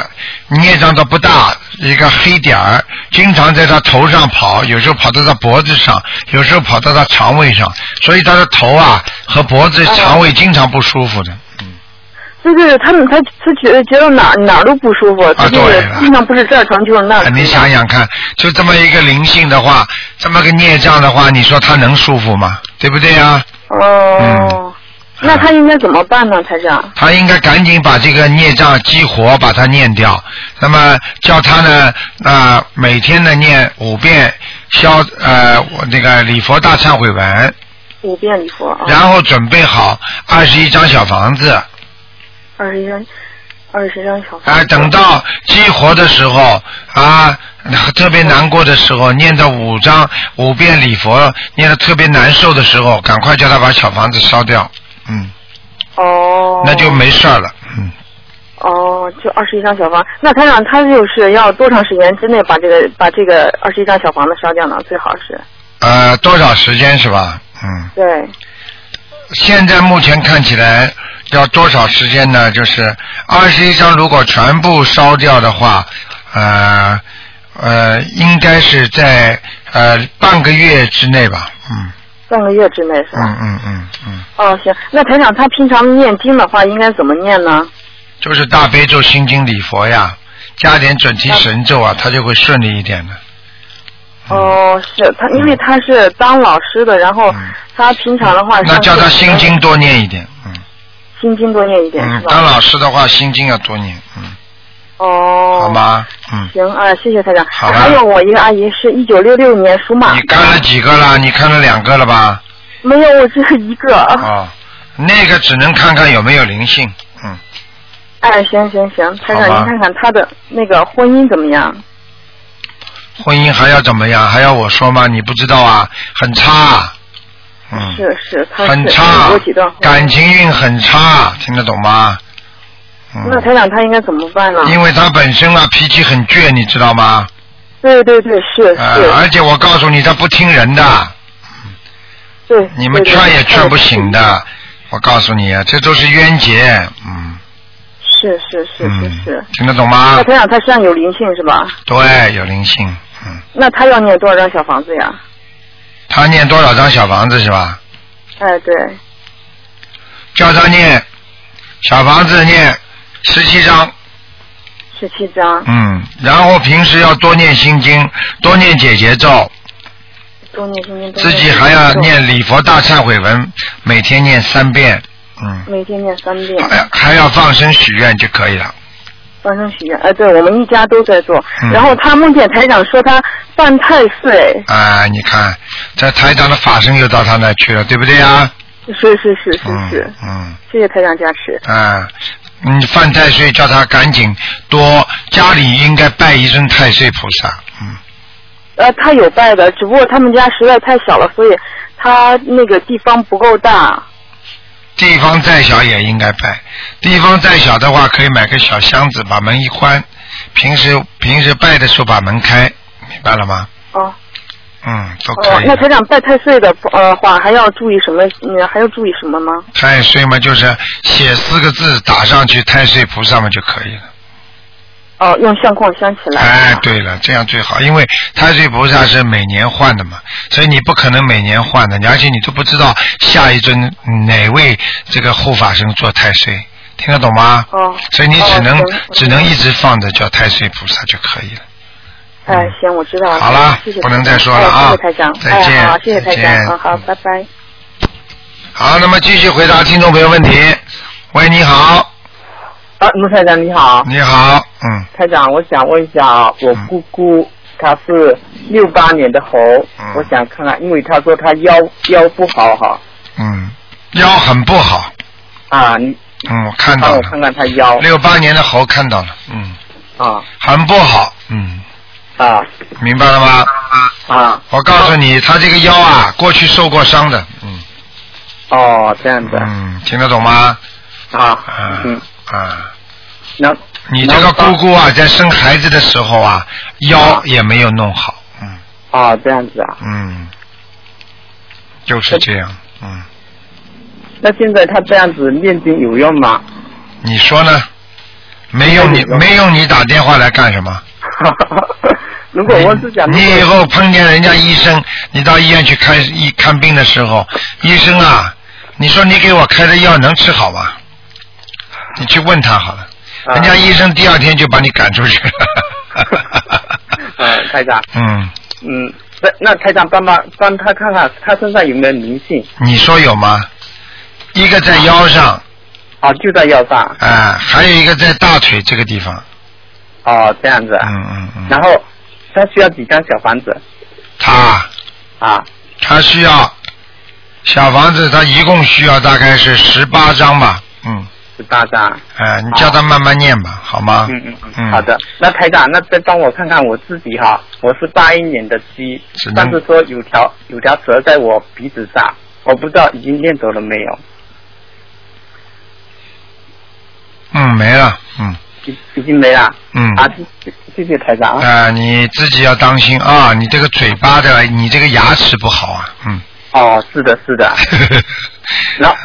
孽障都不大，一个黑点儿，经常在他头上跑，有时候跑到他脖子上，有时候跑到他肠胃上，所以他的头啊和脖子、肠胃经常不舒服的。就是他们，他他觉得觉得哪哪儿都不舒服，他就是对经常不是这儿疼就是那儿疼。你想想看，就这么一个灵性的话，这么个孽障的话，你说他能舒服吗？对不对呀、哦，那他应该怎么办呢，台长？他应该赶紧把这个孽障激活，把它念掉。那么叫他呢，啊、每天呢念五遍消呃那个礼佛大忏悔文，五遍礼佛啊，然后准备好二十一张小房子，二十一张，二十张小房子啊、子。等到激活的时候啊，特别难过的时候，念到五张五遍礼佛，念的特别难受的时候，赶快叫他把小房子烧掉，嗯，哦，那就没事儿了，嗯。哦，就二十一张小房。那他让他就是要多长时间之内把这个把这个二十一张小房子烧掉呢？最好是呃，多少时间是吧？嗯，对，现在目前看起来要多少时间呢？就是二十一张，如果全部烧掉的话，呃呃，应该是在呃半个月之内吧。嗯半个月之内是吧？嗯嗯嗯嗯，哦，行。那台长他平常念经的话，应该怎么念呢？就是大悲咒、心经、礼佛呀，加点准提神咒啊，他就会顺利一点的。哦，是他，因为他是当老师的，然后他平常的话，嗯那叫他心经多念一点，嗯心经多念一点？嗯当老师的话，心经要多念，嗯，哦，好吗？嗯，行啊，谢谢台长。好还有我一个阿姨是一九六六年属马你，干了几个了？你看了两个了吧？没有，我只有一个。哦，那个只能看看有没有灵性，嗯，哎，行行行，台长，您看看他的那个婚姻怎么样？婚姻还要怎么样？还要我说吗？你不知道啊，很差，嗯，是是，他是很差感情运很差，听得懂吗？那台长他应该怎么办呢？因为他本身啊脾气很倔，你知道吗？对对对，是呃，是，而且我告诉你，他不听人的，对。你们劝也劝不醒的。我告诉你啊，这都是冤结，嗯是是是是嗯是。，听得懂吗那？台长他身上有灵性是吧？对，有灵性，嗯，那他要念多少张小房子呀？他念多少张小房子是吧？哎，对，叫他念小房子念十七章，十七章，嗯，然后平时要多念心经，多念解结咒，多念心经。自己还要念礼佛大忏悔文，每天念三遍，嗯，每天念三遍，还还要放生许愿就可以了。放生许愿。哎，对，我们一家都在做。嗯然后他梦见台长说他犯太岁，啊，你看，这台长的法身又到他那去了，对不对呀？是是是是嗯是，嗯谢谢台长加持。啊，嗯，犯太岁叫他赶紧多，家里应该拜一尊太岁菩萨，嗯，呃，他有拜的，只不过他们家实在太小了，所以他那个地方不够大。地方再小也应该拜，地方再小的话可以买个小箱子，把门一关，平时平时拜的时候把门开，明白了吗？哦嗯，都可哦，以。那台长拜太岁的呃话还要注意什么？嗯，还要注意什么吗？太岁嘛，就是写四个字打上去，太岁菩萨嘛就可以了。哦，用相框镶起来。哎，对了，这样最好，因为太岁菩萨是每年换的嘛，所以你不可能每年换的，而且你都不知道下一尊哪位这个护法神做太岁，听得懂吗？哦。所以你只能、哦只能一直放着叫太岁菩萨就可以了。哎，行，我知道了。好了谢谢不能再说了啊。哎谢谢台长。再见哎，好，谢谢台长。好好，拜拜。好，那么继续回答听众朋友问题。喂，你好，啊，卢台长你好，你好，嗯，台长，我想问一下，我姑姑她是六八年的猴，嗯。我想看看，因为她说她腰腰不好哈，嗯，腰很不好，啊，你嗯，我看到了，帮我看看她腰。六八年的猴看到了，嗯，啊。很不好，嗯，啊。明白了吗？啊。我告诉你，他这个腰啊，过去受过伤的，嗯。哦这样子。嗯，听得懂吗？啊啊嗯，啊，那你这个姑姑啊，在生孩子的时候啊，腰也没有弄好，嗯。啊这样子啊，嗯，就是这样，嗯，那现在他这样子念经有用吗？你说呢？没用你没用你打电话来干什么？如果我是想你以后碰见人家医生，你到医院去看医看病的时候，医生啊，你说你给我开的药能吃好吗？你去问他好了，啊人家医生第二天就把你赶出去了。呃 台长，嗯，嗯，那那台长帮帮帮他看看他身上有没有灵性你说有吗？一个在腰上，啊，就在腰上啊、还有一个在大腿这个地方。哦这样子啊，嗯嗯嗯。然后她需要几张小房子他啊？他需要小房子，他一共需要大概是十八张吧。嗯，十八张。哎、你叫他慢慢念吧，好吗？嗯嗯嗯，嗯好的。那台长，那再帮我看看我自己哈，我是八一年的鸡只，但是说有条有条蛇在我鼻子上，我不知道已经念走了没有，嗯，没了。嗯已已经没了。嗯。啊，谢谢谢台长啊。啊、你自己要当心啊！你这个嘴巴的，你这个牙齿不好啊。嗯。哦，是的，是的。然后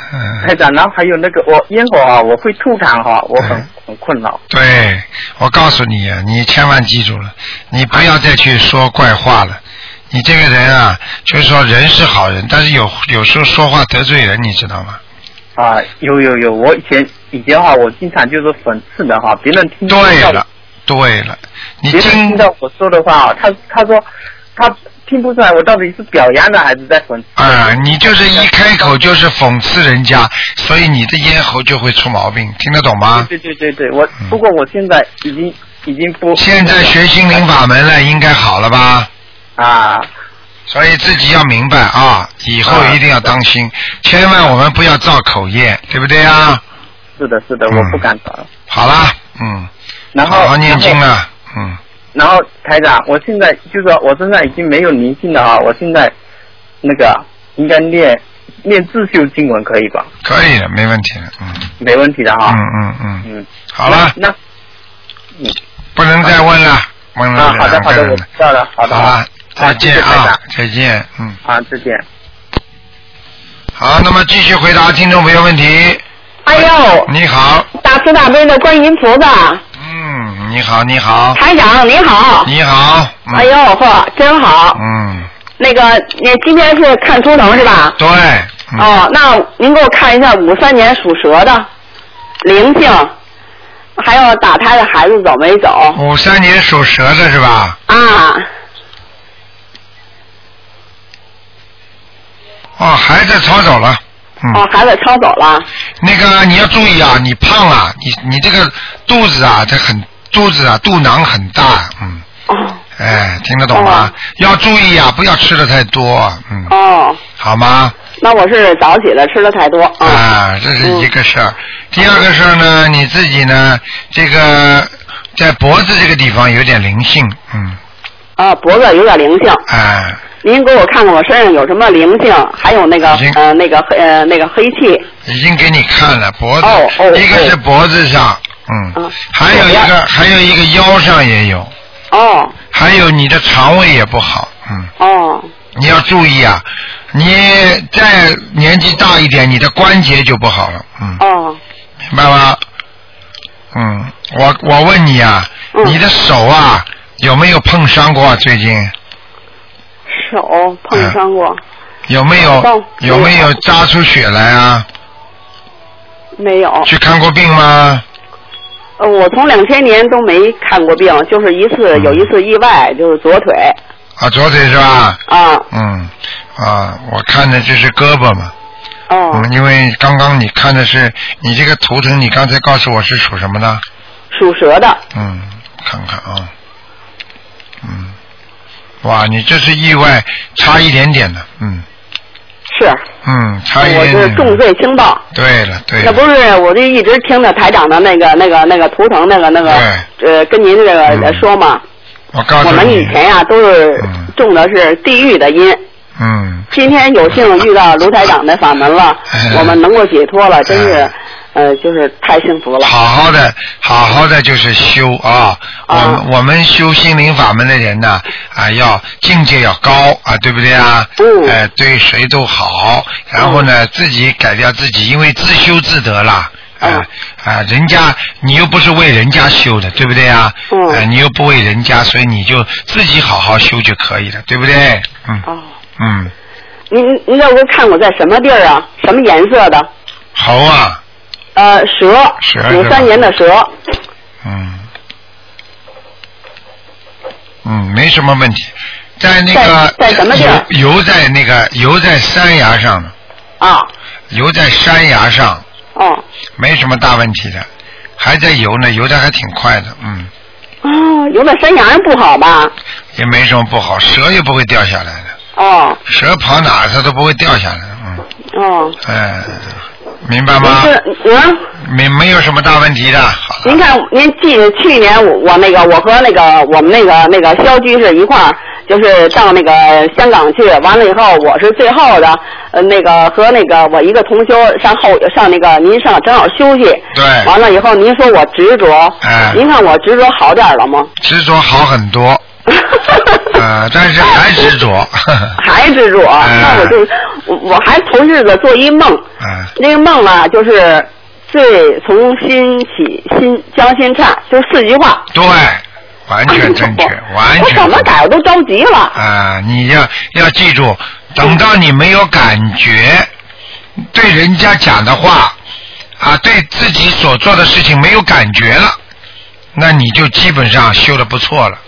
台长，然后还有那个我烟火啊，我会吐痰哈，我很嗯很困扰。对，我告诉你啊，你千万记住了，你不要再去说怪话了。你这个人啊，就是说人是好人，但是有有时候说话得罪人，你知道吗？啊，有有有，我以前以前哈，我经常就是讽刺的哈，别人听到对了，对了，你听听到我说的话，他他说他听不出来我到底是表扬的还是在讽刺。啊、你就是一开口就是讽刺人家，所以你的咽喉就会出毛病，听得懂吗？对对对对，我不过我现在已经已经不嗯现在学心灵法门了，应该好了吧？啊所以自己要明白啊，以后一定要当心，千万我们不要造口业，对不对啊？是的是的，嗯我不敢找。好啦，嗯，然后好好了，嗯，然后台长，我现在就说我身上已经没有灵性了啊，我现在那个应该念念自修经文可以吧？可以的，没问题的，嗯。没问题的哈。嗯嗯嗯，嗯，好了，那不能再问了，问了啊，好的好的，我知道了，好的好了，再见啊再见，嗯，啊，再见。好，那么继续回答听众朋友问题。哎呦，你好，大慈大悲的观音菩萨，嗯，你好，你好，台长你好。你好，嗯哎呦嚯，真好。嗯，那个，你今天是看图腾是吧？对，嗯哦，那您给我看一下五三年属蛇的灵性，还有打胎的孩子走没走？五三年属蛇的是吧？啊，哦，孩子抄走了。嗯。哦，孩子抄走了。那个你要注意啊，你胖啊，你你这个肚子啊，它很肚子啊，肚囊很大，嗯。哦。哎，听得懂吗？要注意啊，不要吃的太多，嗯，哦，好吗？那我是早起了，吃的太多。啊。啊，这是一个事儿。第二个事儿呢，你自己呢，这个在脖子这个地方有点灵性，嗯，啊，脖子有点灵性。哎，您给我看看我身上有什么灵性，还有那个呃那个黑呃那个黑气。已经给你看了脖子，哦哦一个是脖子上，嗯，还有一个还有一个腰上也有，哦。还有你的肠胃也不好，嗯，哦。你要注意啊，你再年纪大一点，你的关节就不好了，嗯，哦。明白吗？嗯，我我问你啊，嗯。你的手啊有没有碰伤过啊？最近手碰伤过、有没有有没有扎出血来啊？没有？去看过病吗？呃，我从两千年都没看过病，就是一次有一次意外，就是左腿啊，左腿是吧？啊。嗯，啊，我看的这是胳膊嘛。哦。嗯，因为刚刚你看的是你这个图腾，你刚才告诉我是属什么的？属蛇的。嗯，看看啊，嗯，哇，你这是意外，差一点点的，嗯是，嗯，差一我点点。是重罪轻报。对了对了，那不是，我就一直听着台长的那个、那个、那个图腾，那个、那个，呃，跟您这个说嘛。我告诉你我们以，前呀、都是种的是地狱的因，嗯，今天有幸遇到卢台长的法门了，我们能够解脱了，真是，呃，就是太幸福了。好好的，好好的就是修啊。我们我们修心灵法门的人呢，啊，要境界要高啊，对不对啊？嗯。呃，对谁都好，然后呢，自己改掉自己，因为自修自得了。啊啊，人家你又不是为人家修的，对不对啊？嗯。呃，你又不为人家，所以你就自己好好修就可以了，对不对？嗯。哦。嗯，您您这我看我在什么地儿啊？什么颜色的？猴啊，呃，蛇，蛇五三年的蛇。嗯，嗯，没什么问题，在那个在在什么地儿？游游在那个游在山崖上呢，啊，游在山崖上，哦，没什么大问题的，还在游呢，游的还挺快的，嗯，哦，游在山崖上不好吧？也没什么不好，蛇也不会掉下来的，哦，蛇跑哪儿它都不会掉下来，嗯，哦，哎，明白吗？是嗯。没没有什么大问题的，好您看，您记得去年我我那个我和那个我们那个那个肖居士一块儿，就是到那个香港去，完了以后我是最后的，呃那个和那个我一个同修上后上那个您上正好休息，对。完了以后您说我执着，哎。您看我执着好点了吗？执着好很多，呃，但是还执着，还执着，哎那我就我我还头日子做一梦，嗯那个梦啊就是最从心起心将心差，就四句话。对，完全正确，完我全怎么改我都着急了。啊，你要要记住，等到你没有感觉，对人家讲的话啊，对自己所做的事情没有感觉了，那你就基本上修的不错了，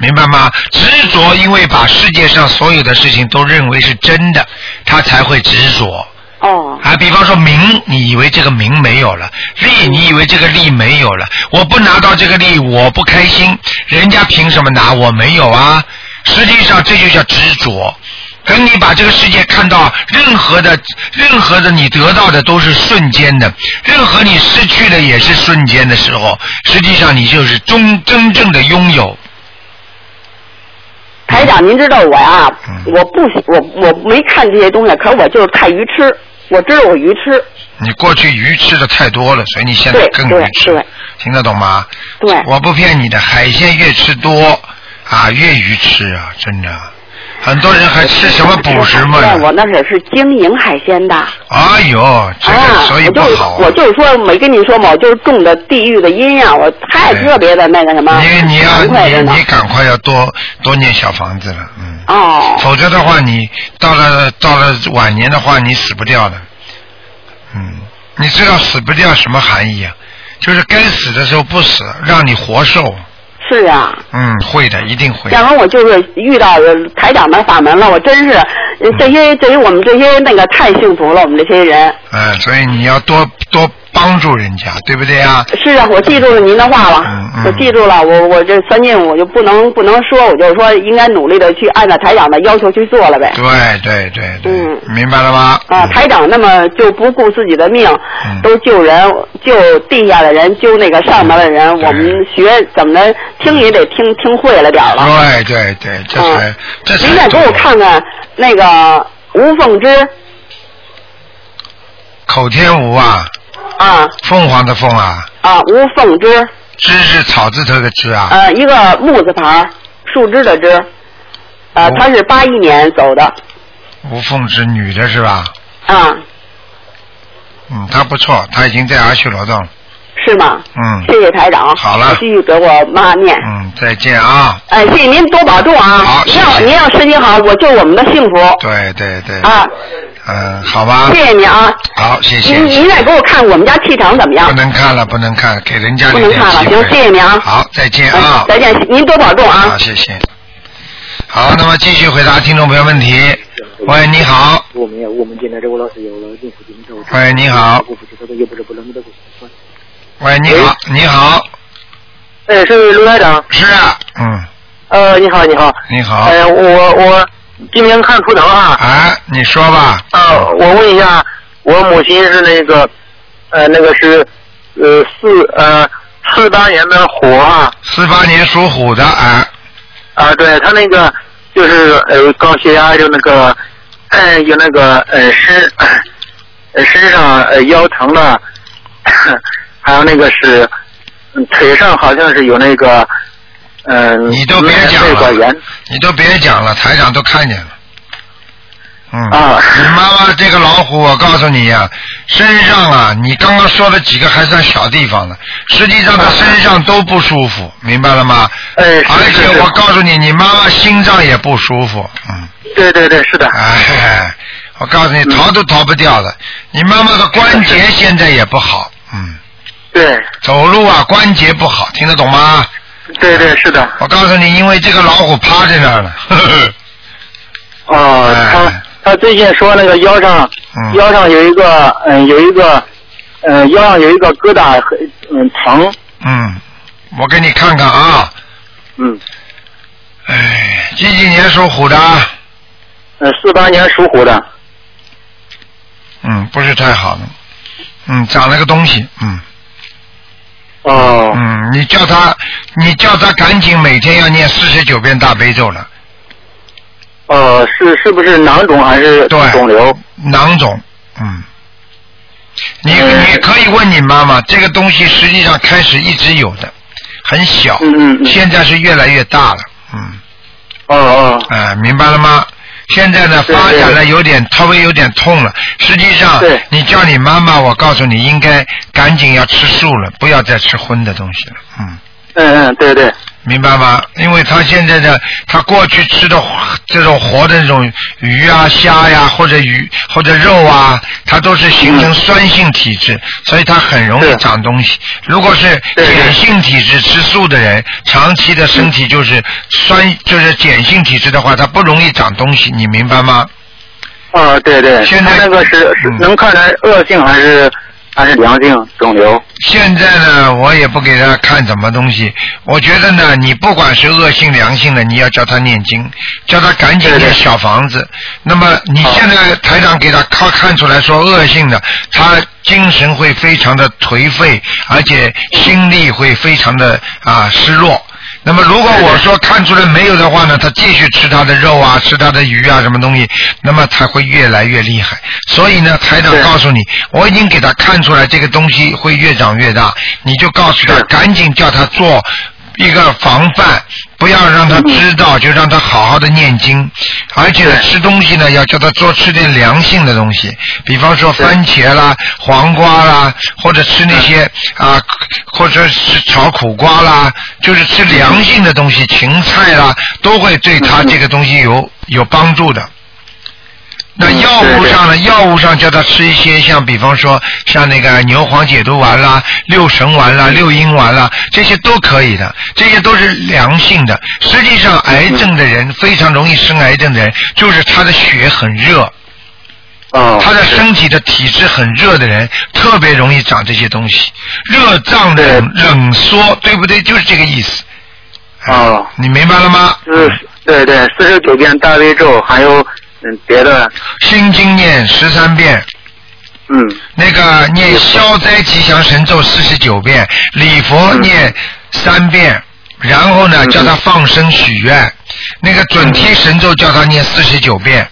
明白吗？执着，因为把世界上所有的事情都认为是真的，他才会执着。哦。啊，比方说名，你以为这个名没有了；利，你以为这个利没有了。我不拿到这个利，我不开心。人家凭什么拿？我没有啊。实际上，这就叫执着。等你把这个世界看到任何的、任何的你得到的都是瞬间的，任何你失去的也是瞬间的时候，实际上你就是中真正的拥有。台长，您知道我呀，嗯我不喜我我没看这些东西，可我就是看鱼吃，我知道我鱼吃。你过去鱼吃的太多了，所以你现在更鱼吃，听得懂吗？对。我不骗你的，海鲜越吃多啊，越鱼吃啊，真的。很多人还吃什么补食嘛？我那是是经营海鲜的。哎呦，这个啊，所以不好。我就是说没跟你说嘛，我就是种的地狱的阴呀，我太特别的那个什么，你你要你你赶快要多多念小房子了，嗯。哦。否则的话，你到了到了晚年的话，你死不掉的。嗯，你知道死不掉什么含义啊？就是该死的时候不死，让你活受。是啊，嗯，会的，一定会。然后我就是遇到呃台长的法门了，我真是呃这些对于我们这些那个太幸福了，我们这些人。嗯，所以你要多多帮助人家，对不对啊？是啊，我记住了您的话了，嗯我记住了，我我这三件我就不能不能说，我就说应该努力的去按照台长的要求去做了呗。对对对对，嗯。明白了吗？啊，台长那么就不顾自己的命，嗯。都救人，救地下的人，救那个上面的人。我们学怎么的，听也得听听会了点儿了。对对对，这才这才您再给我看看那个吴凤芝口天吴啊，啊。凤凰的凤啊，啊，吴凤芝，芝是草字头的枝啊，呃，一个木字旁，树枝的枝，呃，她是八一年走的吴凤芝女的是吧？啊，嗯，她不错，她已经在阿修罗道了。是吗？嗯，谢谢台长，好了我继续给我妈念。嗯，再见啊！哎，谢谢您多保重啊！好您要您要身体好，我就我们的幸福。对对对。啊，嗯，好吧。谢谢你啊。好，谢谢。您您再给我看我们家气场怎么样不？能看了，不能看，给人家不能看了，行，谢谢您啊。好，再见啊嗯。再见，您多保重啊。好，谢谢。好，那么继续回答听众朋友问题。喂，你好。我们我们今天这个老师有喂你好我不知道又不是不能的喂，你好，你好，哎，是卢台长。是啊，嗯，呃，你好，你好。你好。哎，我我今天看图腾啊。啊，你说吧。啊，我问一下，我母亲是那个，呃，那个是，呃，四呃四八年的虎啊。四八年属虎的，啊。啊，对他那个就是呃高血压，就那个，呃有那个呃身，呃 身上呃腰疼的，还有那个是嗯腿上好像是有那个，嗯、你都别讲了，你都别讲了，台长都看见了。嗯，啊你妈妈这个老虎，我告诉你呀、身上啊，你刚刚说的几个还算小地方呢，实际上她身上都不舒服，明白了吗？哎，是而且我告诉你，你妈妈心脏也不舒服，嗯。对对对，是的。哎，我告诉你，逃都逃不掉的。你妈妈的关节现在也不好，嗯。对。走路啊，关节不好，听得懂吗？对对是的。我告诉你，因为这个老虎趴在那儿了。呵 呵哦，他他最近说那个腰上、嗯腰上有一个嗯有一个嗯腰上有一个疙瘩很嗯疼嗯，我给你看看啊。嗯。哎，几几年属虎的？呃四八年属虎的嗯，不是太好的。嗯，长了个东西，嗯。哦。嗯，你叫他，你叫他赶紧每天要念四十九遍大悲咒了。呃是是不是囊肿还是肿瘤？囊肿，嗯。你你可以问你妈妈，这个东西实际上开始一直有的，很小，嗯现在是越来越大了，嗯。哦哦。哎、明白了吗？现在呢，发展了有点稍微有点痛了。实际上，你叫你妈妈，我告诉你，应该赶紧要吃素了，不要再吃荤的东西了。嗯，嗯嗯对对。明白吗？因为他现在的他过去吃的这种活的那种鱼啊、虾呀、或者鱼或者肉啊，它都是形成酸性体质，所以它很容易长东西。如果是碱性体质吃素的人，长期的身体就是酸，就是碱性体质的话，它不容易长东西，你明白吗？啊对对。现在那个是是能看出来恶性还是还是良性肿瘤？现在呢，我也不给他看什么东西。我觉得呢，你不管是恶性良性的，你要叫他念经，叫他赶紧念小房子。那么你现在台长给他看看出来说恶性的，他精神会非常的颓废，而且心力会非常的啊失落。那么如果我说看出来没有的话呢，他继续吃他的肉啊，吃他的鱼啊，什么东西，那么他会越来越厉害。所以呢，台长告诉你，我已经给他看出来这个东西会越长越大，你就告诉他，赶紧叫他做一个防范，不要让他知道，就让他好好的念经，而且呢，吃东西呢要叫他多吃点凉性的东西，比方说番茄啦、黄瓜啦，或者吃那些啊，或者是炒苦瓜啦，就是吃凉性的东西，芹菜啦，都会对他这个东西有有帮助的。那药物上呢？药物上叫他吃一些像，比方说像那个牛黄解毒丸啦、六神丸啦、六阴丸啦，这些都可以的，这些都是良性的。实际上，癌症的人非常容易生癌症的人，就是他的血很热。他的身体的体质很热的人，特别容易长这些东西。热胀冷冷缩，对不对？就是这个意思。哦。你明白了吗？就是对对，四十九遍大悲咒，还有嗯别的。心经念十三遍。嗯。那个念消灾吉祥神咒四十九遍，礼佛念三遍，然后呢叫他放生许愿，那个准提神咒叫他念四十九遍。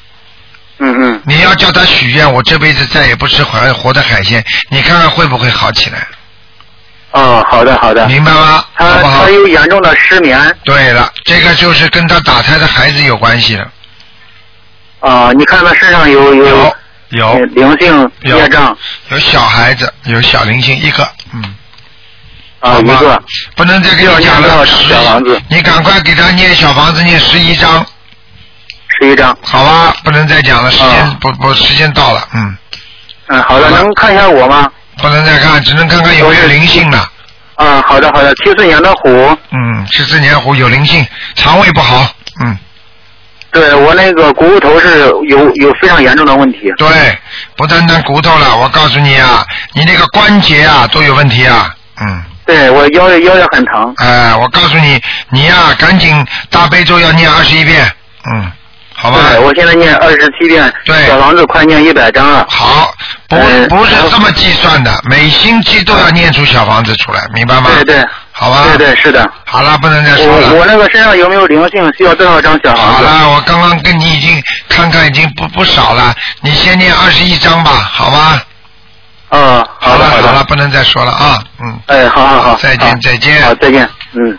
嗯嗯。你要叫他许愿，我这辈子再也不吃活活的海鲜，你看看会不会好起来？哦，好的好的。明白吗？他他有严重的失眠。对了，这个就是跟他打胎的孩子有关系了。啊，你看他身上有有有有灵性有业障有小孩子，有小灵性一个，嗯。啊一个。不能再给我讲了，小房子你赶快给他念小房子，念十一章。十一张。好吧，不能再讲了，时间、不不，时间到了，嗯。嗯，好的，能看一下我吗？不能再看，只能看看有没有灵性了。啊，好的好的，七四年的虎。嗯，七四年虎有灵性，肠胃不好，嗯。对我那个骨头是有有非常严重的问题。对，不单单骨头了，我告诉你啊，你那个关节啊都有问题啊，嗯。对我腰腰也很疼。哎、我告诉你，你呀、赶紧大悲咒要念二十一遍，嗯，好吧。对，我现在念二十七遍，对小房子快念一百张了。好，不嗯不是这么计算的，每星期都要念出小房子出来，明白吗？对对。好吧。对对是的。好了，不能再说了。我我那个身上有没有灵性？需要多少张小房子？好了，我刚刚跟你已经看看已经不不少了，你先念二十一张吧，好吗？嗯，好了好了，不能再说了啊，嗯。哎，好好好，再见再见好，再见，嗯。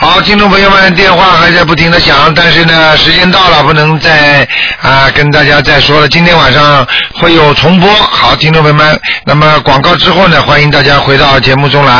好，听众朋友们，电话还在不停的响，但是呢，时间到了，不能再啊、跟大家再说了。今天晚上会有重播。好，听众朋友们，那么广告之后呢，欢迎大家回到节目中来。